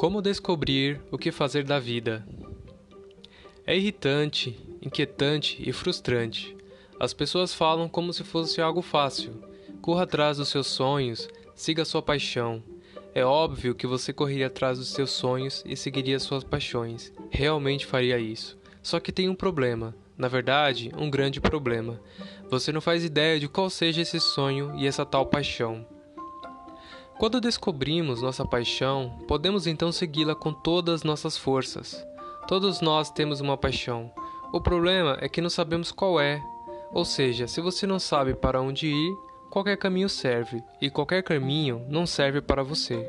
Como descobrir o que fazer da vida? É irritante, inquietante e frustrante. As pessoas falam como se fosse algo fácil. Corra atrás dos seus sonhos, siga sua paixão. É óbvio que você correria atrás dos seus sonhos e seguiria suas paixões. Realmente faria isso. Só que tem um problema. Na verdade, um grande problema. Você não faz ideia de qual seja esse sonho e essa tal paixão. Quando descobrimos nossa paixão, podemos então segui-la com todas as nossas forças. Todos nós temos uma paixão. O problema é que não sabemos qual é. Ou seja, se você não sabe para onde ir, qualquer caminho serve, e qualquer caminho não serve para você.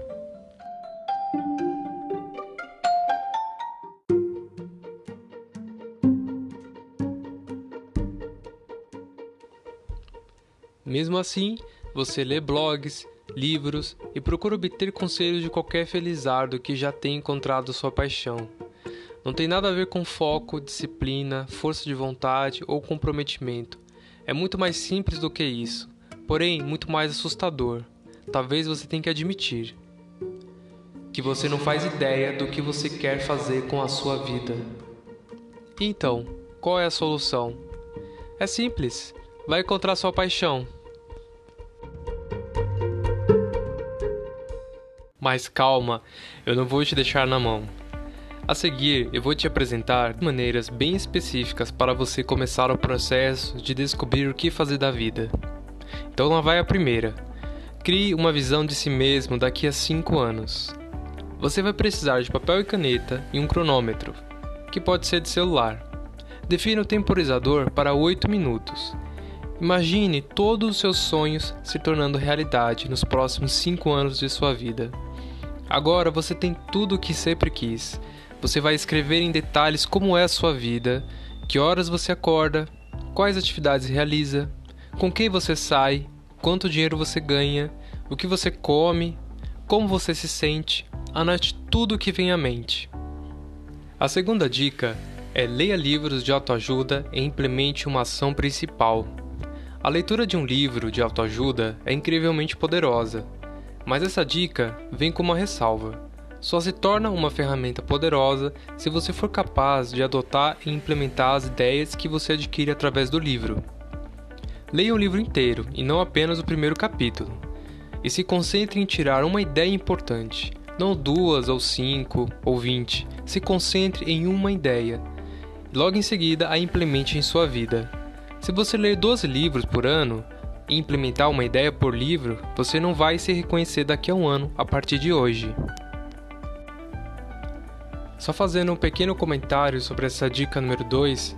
Mesmo assim, você lê blogs, livros e procura obter conselhos de qualquer felizardo que já tenha encontrado sua paixão. Não tem nada a ver com foco, disciplina, força de vontade ou comprometimento. É muito mais simples do que isso, porém muito mais assustador. Talvez você tenha que admitir que você não faz ideia do que você quer fazer com a sua vida. Então, qual é a solução? É simples. Vai encontrar sua paixão. Mas calma, eu não vou te deixar na mão. A seguir, eu vou te apresentar maneiras bem específicas para você começar o processo de descobrir o que fazer da vida. Então lá vai a primeira. Crie uma visão de si mesmo daqui a 5 anos. Você vai precisar de papel e caneta e um cronômetro, que pode ser de celular. Defina o temporizador para 8 minutos. Imagine todos os seus sonhos se tornando realidade nos próximos 5 anos de sua vida. Agora você tem tudo o que sempre quis. Você vai escrever em detalhes como é a sua vida, que horas você acorda, quais atividades realiza, com quem você sai, quanto dinheiro você ganha, o que você come, como você se sente. Anote tudo o que vem à mente. A segunda dica é leia livros de autoajuda e implemente uma ação principal. A leitura de um livro de autoajuda é incrivelmente poderosa mas essa dica vem com uma ressalva. Só se torna uma ferramenta poderosa se você for capaz de adotar e implementar as ideias que você adquire através do livro. Leia o livro inteiro e não apenas o primeiro capítulo. E se concentre em tirar uma ideia importante, não duas ou cinco ou vinte. Se concentre em uma ideia. Logo em seguida, a implemente em sua vida. Se você ler 12 livros por ano, e implementar uma ideia por livro, você não vai se reconhecer daqui a um ano a partir de hoje. Só fazendo um pequeno comentário sobre essa dica número 2,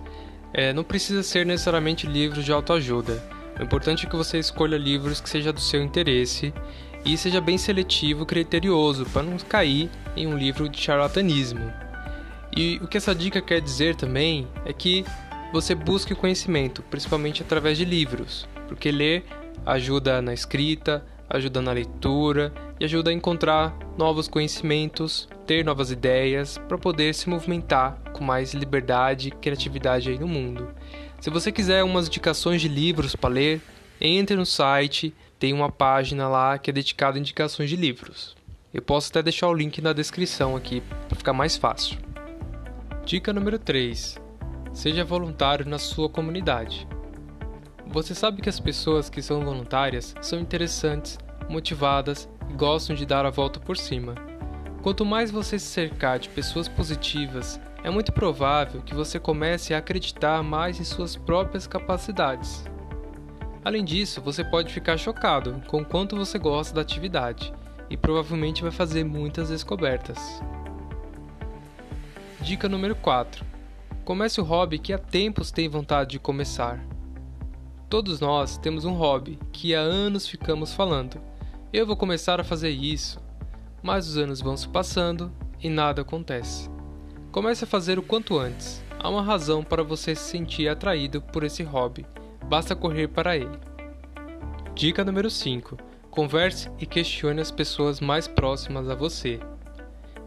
é, não precisa ser necessariamente livros de autoajuda. O importante é que você escolha livros que seja do seu interesse e seja bem seletivo e criterioso para não cair em um livro de charlatanismo. E o que essa dica quer dizer também é que você busque conhecimento, principalmente através de livros porque ler ajuda na escrita, ajuda na leitura e ajuda a encontrar novos conhecimentos, ter novas ideias para poder se movimentar com mais liberdade e criatividade aí no mundo. Se você quiser umas indicações de livros para ler, entre no site, tem uma página lá que é dedicada a indicações de livros. Eu posso até deixar o link na descrição aqui para ficar mais fácil. Dica número 3: Seja voluntário na sua comunidade. Você sabe que as pessoas que são voluntárias são interessantes, motivadas e gostam de dar a volta por cima. Quanto mais você se cercar de pessoas positivas, é muito provável que você comece a acreditar mais em suas próprias capacidades. Além disso, você pode ficar chocado com o quanto você gosta da atividade e provavelmente vai fazer muitas descobertas. Dica número 4: Comece o hobby que há tempos tem vontade de começar. Todos nós temos um hobby que há anos ficamos falando. Eu vou começar a fazer isso. Mas os anos vão se passando e nada acontece. Comece a fazer o quanto antes. Há uma razão para você se sentir atraído por esse hobby. Basta correr para ele. Dica número 5. Converse e questione as pessoas mais próximas a você.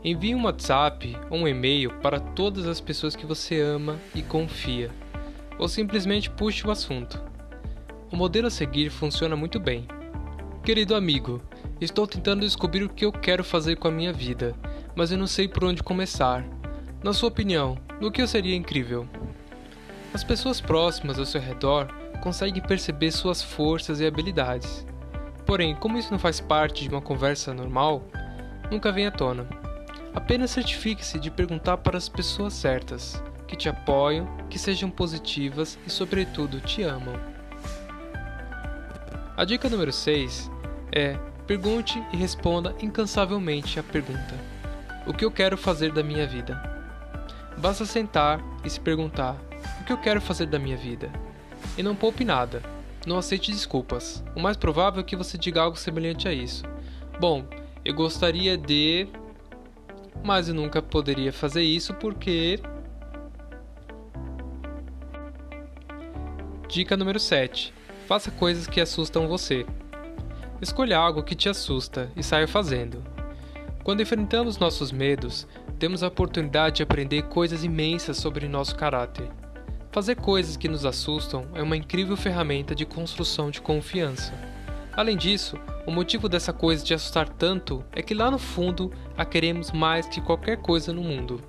Envie um WhatsApp ou um e-mail para todas as pessoas que você ama e confia. Ou simplesmente puxe o assunto. O modelo a seguir funciona muito bem. Querido amigo, estou tentando descobrir o que eu quero fazer com a minha vida, mas eu não sei por onde começar. Na sua opinião, no que eu seria incrível? As pessoas próximas ao seu redor conseguem perceber suas forças e habilidades. Porém, como isso não faz parte de uma conversa normal, nunca vem à tona. Apenas certifique-se de perguntar para as pessoas certas, que te apoiam, que sejam positivas e, sobretudo, te amam. A dica número 6 é: pergunte e responda incansavelmente a pergunta: O que eu quero fazer da minha vida? Basta sentar e se perguntar: O que eu quero fazer da minha vida? E não poupe nada. Não aceite desculpas. O mais provável é que você diga algo semelhante a isso. Bom, eu gostaria de. Mas eu nunca poderia fazer isso porque. Dica número 7. Faça coisas que assustam você. Escolha algo que te assusta e saia fazendo. Quando enfrentamos nossos medos, temos a oportunidade de aprender coisas imensas sobre nosso caráter. Fazer coisas que nos assustam é uma incrível ferramenta de construção de confiança. Além disso, o motivo dessa coisa de assustar tanto é que lá no fundo a queremos mais que qualquer coisa no mundo.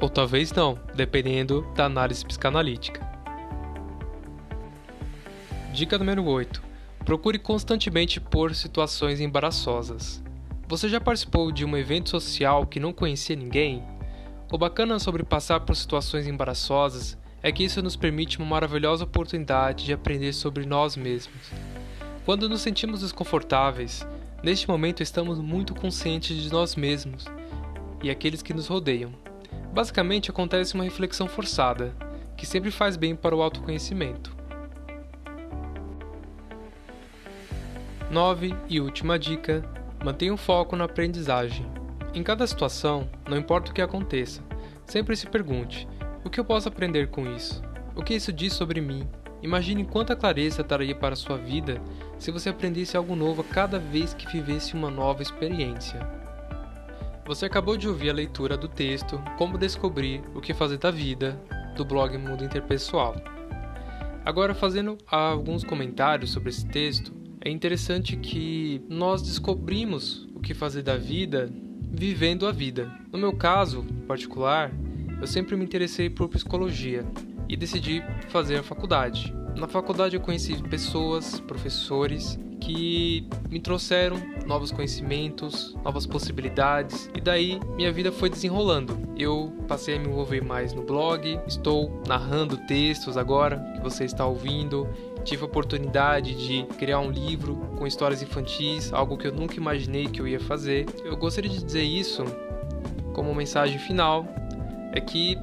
Ou talvez não, dependendo da análise psicanalítica. Dica número 8. Procure constantemente por situações embaraçosas. Você já participou de um evento social que não conhecia ninguém o bacana sobre passar por situações embaraçosas é que isso nos permite uma maravilhosa oportunidade de aprender sobre nós mesmos. Quando nos sentimos desconfortáveis, neste momento estamos muito conscientes de nós mesmos e aqueles que nos rodeiam. Basicamente acontece uma reflexão forçada, que sempre faz bem para o autoconhecimento. 9 e última dica: mantenha o foco na aprendizagem. Em cada situação, não importa o que aconteça, sempre se pergunte: o que eu posso aprender com isso? O que isso diz sobre mim? Imagine quanta clareza traria para sua vida se você aprendesse algo novo a cada vez que vivesse uma nova experiência. Você acabou de ouvir a leitura do texto Como Descobrir o que Fazer da Vida, do blog Mundo Interpessoal. Agora, fazendo alguns comentários sobre esse texto, é interessante que nós descobrimos o que fazer da vida vivendo a vida. No meu caso particular, eu sempre me interessei por psicologia e decidi fazer a faculdade. Na faculdade eu conheci pessoas, professores que me trouxeram novos conhecimentos, novas possibilidades e daí minha vida foi desenrolando. Eu passei a me envolver mais no blog, estou narrando textos agora que você está ouvindo. Tive a oportunidade de criar um livro com histórias infantis, algo que eu nunca imaginei que eu ia fazer. Eu gostaria de dizer isso como mensagem final é que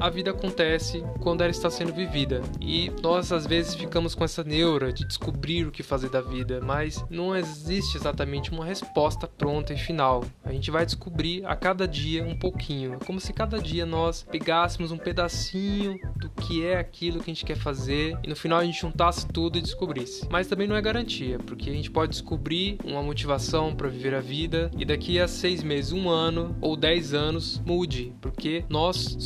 a vida acontece quando ela está sendo vivida. E nós às vezes ficamos com essa neura de descobrir o que fazer da vida, mas não existe exatamente uma resposta pronta e final. A gente vai descobrir a cada dia um pouquinho. É como se cada dia nós pegássemos um pedacinho do que é aquilo que a gente quer fazer e no final a gente juntasse tudo e descobrisse. Mas também não é garantia, porque a gente pode descobrir uma motivação para viver a vida e daqui a seis meses, um ano ou dez anos mude, porque nós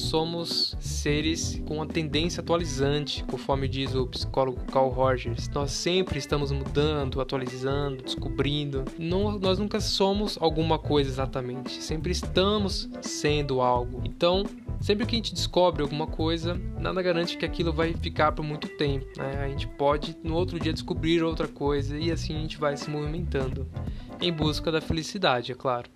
seres com uma tendência atualizante, conforme diz o psicólogo Carl Rogers. Nós sempre estamos mudando, atualizando, descobrindo. Não, nós nunca somos alguma coisa exatamente, sempre estamos sendo algo. Então, sempre que a gente descobre alguma coisa, nada garante que aquilo vai ficar por muito tempo. Né? A gente pode no outro dia descobrir outra coisa e assim a gente vai se movimentando em busca da felicidade, é claro.